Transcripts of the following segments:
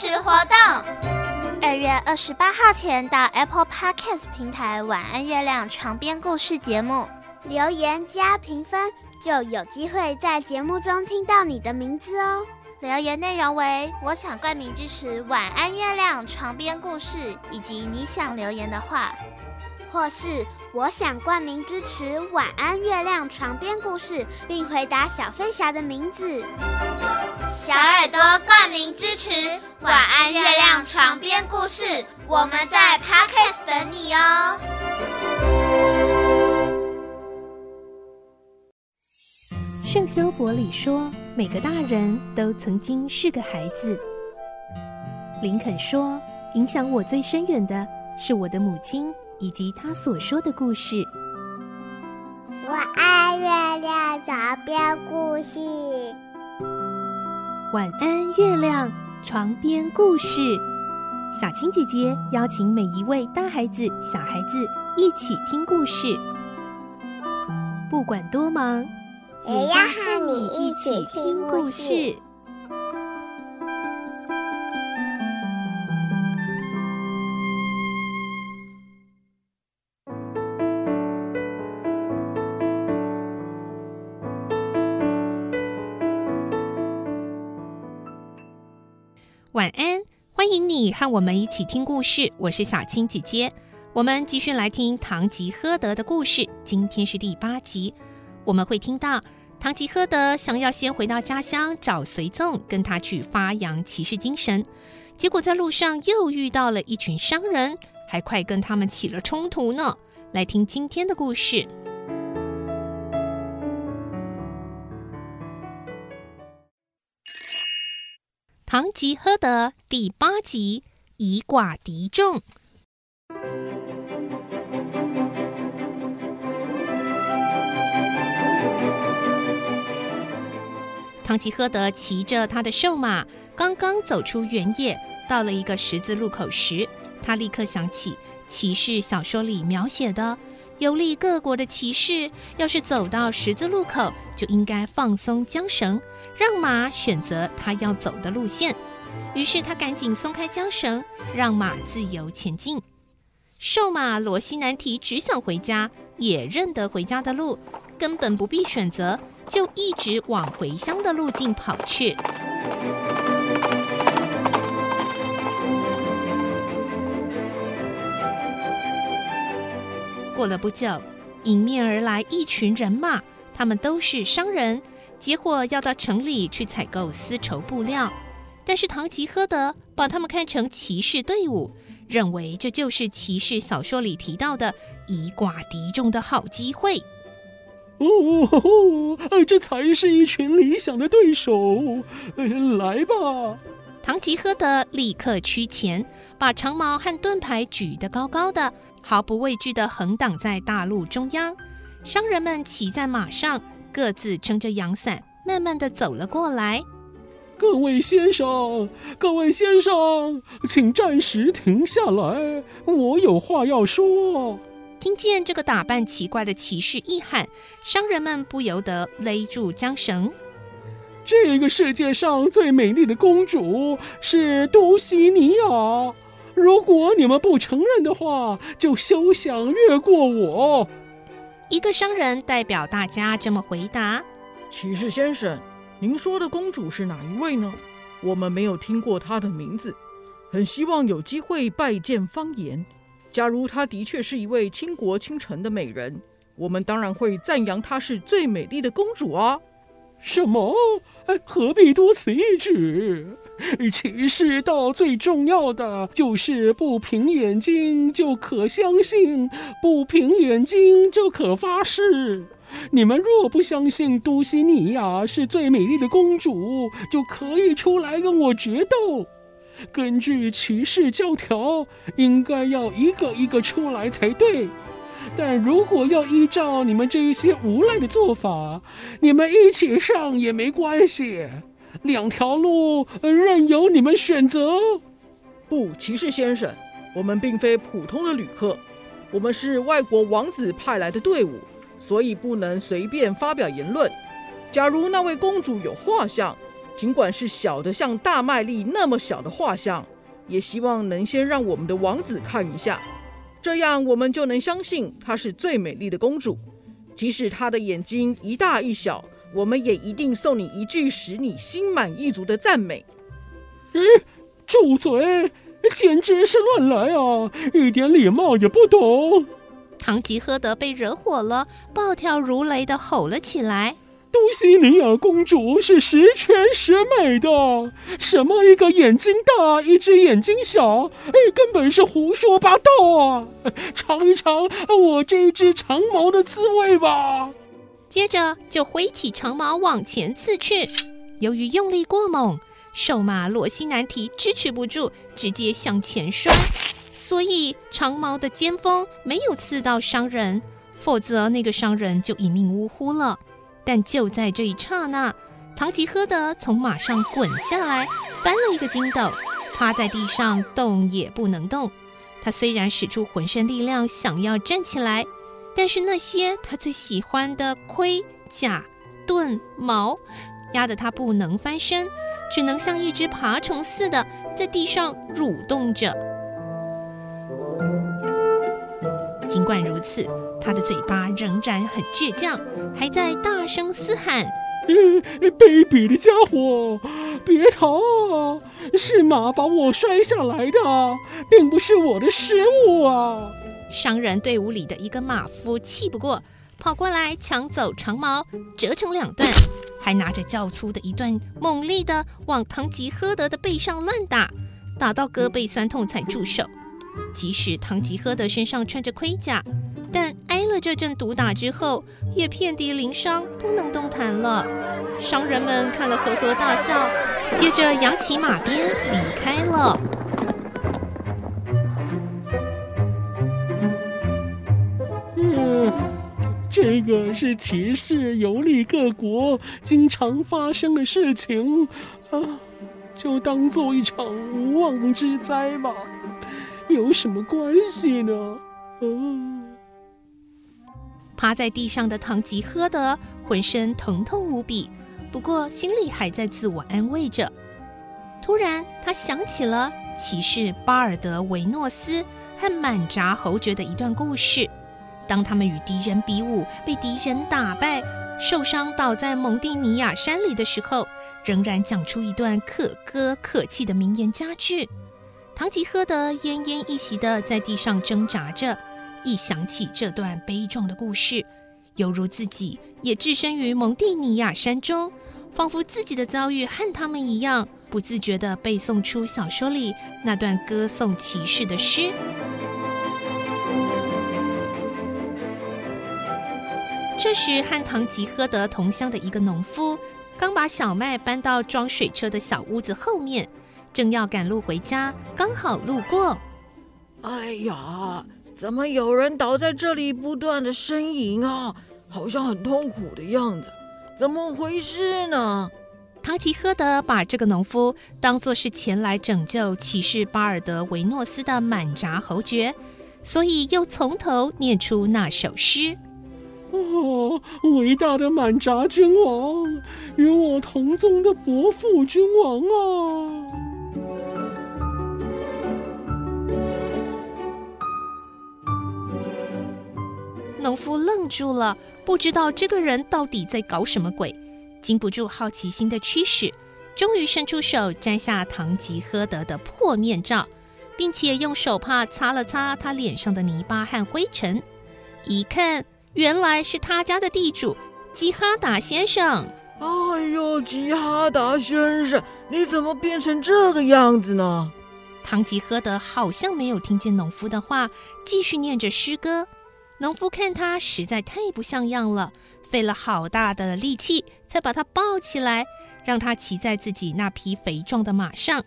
持活动。二月二十八号前到 Apple Podcast 平台“晚安月亮”床边故事节目留言加评分，就有机会在节目中听到你的名字哦。留言内容为：我想冠名支持“晚安月亮”床边故事，以及你想留言的话。或是我想冠名支持《晚安月亮》床边故事，并回答小飞侠的名字。小耳朵冠名支持《晚安月亮》床边故事，我们在 parkas 等你哦。圣修伯里说：“每个大人都曾经是个孩子。”林肯说：“影响我最深远的是我的母亲。”以及她所说的故事。我爱，月亮床边故事。晚安，月亮床边故事。小青姐姐邀请每一位大孩子、小孩子一起听故事，不管多忙，也要和你一起听故事。晚安，欢迎你和我们一起听故事。我是小青姐姐，我们继续来听《堂吉诃德》的故事。今天是第八集，我们会听到堂吉诃德想要先回到家乡找随从，跟他去发扬骑士精神，结果在路上又遇到了一群商人，还快跟他们起了冲突呢。来听今天的故事。《堂吉诃德》第八集，以寡敌众。堂吉诃德骑着他的瘦马，刚刚走出原野，到了一个十字路口时，他立刻想起骑士小说里描写的游历各国的骑士，要是走到十字路口，就应该放松缰绳。让马选择他要走的路线，于是他赶紧松开缰绳，让马自由前进。瘦马罗西南提只想回家，也认得回家的路，根本不必选择，就一直往回乡的路径跑去。过了不久，迎面而来一群人马，他们都是商人。结果要到城里去采购丝绸布料，但是堂吉诃德把他们看成骑士队伍，认为这就是骑士小说里提到的以寡敌众的好机会。哦，这才是一群理想的对手。来吧！堂吉诃德立刻趋前，把长矛和盾牌举得高高的，毫不畏惧地横挡在大路中央。商人们骑在马上。各自撑着阳伞，慢慢地走了过来。各位先生，各位先生，请暂时停下来，我有话要说。听见这个打扮奇怪的骑士一喊，商人们不由得勒住缰绳。这个世界上最美丽的公主是都西尼亚，如果你们不承认的话，就休想越过我。一个商人代表大家这么回答：“骑士先生，您说的公主是哪一位呢？我们没有听过她的名字，很希望有机会拜见方言。假如她的确是一位倾国倾城的美人，我们当然会赞扬她是最美丽的公主啊。”什么？何必多此一举？骑士道最重要的就是不凭眼睛就可相信，不凭眼睛就可发誓。你们若不相信都西尼亚是最美丽的公主，就可以出来跟我决斗。根据骑士教条，应该要一个一个出来才对。但如果要依照你们这一些无赖的做法，你们一起上也没关系，两条路任由你们选择。不，骑士先生，我们并非普通的旅客，我们是外国王子派来的队伍，所以不能随便发表言论。假如那位公主有画像，尽管是小的像大麦粒那么小的画像，也希望能先让我们的王子看一下，这样我们就能相信她是最美丽的公主。即使她的眼睛一大一小，我们也一定送你一句使你心满意足的赞美。咦，住嘴！简直是乱来啊！一点礼貌也不懂。唐吉诃德被惹火了，暴跳如雷地吼了起来。都西尼亚公主是十全十美的，什么一个眼睛大，一只眼睛小，哎，根本是胡说八道啊！尝一尝我这一只长毛的滋味吧。接着就挥起长矛往前刺去，由于用力过猛，瘦马罗西南提支持不住，直接向前摔，所以长矛的尖锋没有刺到商人，否则那个商人就一命呜呼了。但就在这一刹那，唐吉诃德从马上滚下来，翻了一个筋斗，趴在地上动也不能动。他虽然使出浑身力量想要站起来，但是那些他最喜欢的盔甲盾矛压得他不能翻身，只能像一只爬虫似的在地上蠕动着。尽管如此，他的嘴巴仍然很倔强，还在大声嘶喊：“卑鄙的家伙，别逃啊！是马把我摔下来的，并不是我的失误啊！”商人队伍里的一个马夫气不过，跑过来抢走长矛，折成两段，还拿着较粗的一段，猛力地往唐吉诃德的背上乱打，打到胳膊酸痛才住手。即使唐吉诃德身上穿着盔甲，但挨了这阵毒打之后，也遍体鳞伤，不能动弹了。商人们看了呵呵大笑，接着扬起马鞭离开了。这个是骑士游历各国经常发生的事情啊，就当做一场无妄之灾吧。有什么关系呢？嗯，趴在地上的唐吉诃德浑身疼痛无比，不过心里还在自我安慰着。突然，他想起了骑士巴尔德维诺斯和满札侯爵的一段故事。当他们与敌人比武，被敌人打败，受伤倒在蒙蒂尼亚山里的时候，仍然讲出一段可歌可泣的名言佳句。唐吉诃德奄奄一息地在地上挣扎着，一想起这段悲壮的故事，犹如自己也置身于蒙蒂尼亚山中，仿佛自己的遭遇和他们一样，不自觉地背诵出小说里那段歌颂骑士的诗。这时，和唐吉诃德同乡的一个农夫，刚把小麦搬到装水车的小屋子后面。正要赶路回家，刚好路过。哎呀，怎么有人倒在这里，不断的呻吟啊，好像很痛苦的样子，怎么回事呢？唐吉诃德把这个农夫当作是前来拯救骑士巴尔德维诺斯的满闸侯爵，所以又从头念出那首诗：哦，伟大的满札君王，与我同宗的伯父君王啊！农夫愣住了，不知道这个人到底在搞什么鬼，经不住好奇心的驱使，终于伸出手摘下唐吉诃德的破面罩，并且用手帕擦了擦他脸上的泥巴和灰尘。一看，原来是他家的地主吉哈达先生。哎呦，吉哈达先生，你怎么变成这个样子呢？唐吉诃德好像没有听见农夫的话，继续念着诗歌。农夫看他实在太不像样了，费了好大的力气才把他抱起来，让他骑在自己那匹肥壮的马上，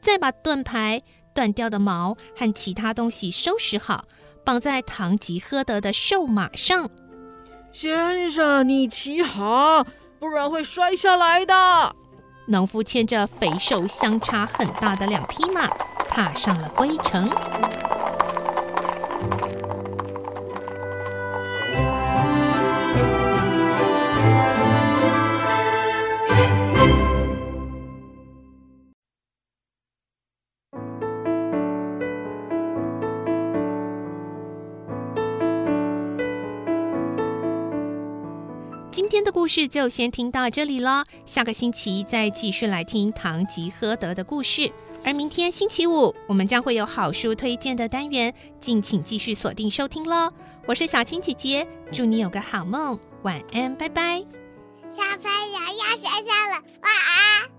再把盾牌、断掉的矛和其他东西收拾好，绑在唐吉诃德的瘦马上。先生，你骑好，不然会摔下来的。农夫牵着肥瘦相差很大的两匹马，踏上了归程。今天的故事就先听到这里了，下个星期再继续来听《唐吉诃德》的故事。而明天星期五，我们将会有好书推荐的单元，敬请继续锁定收听喽。我是小青姐姐，祝你有个好梦，晚安，拜拜。小朋友要睡觉了，晚安。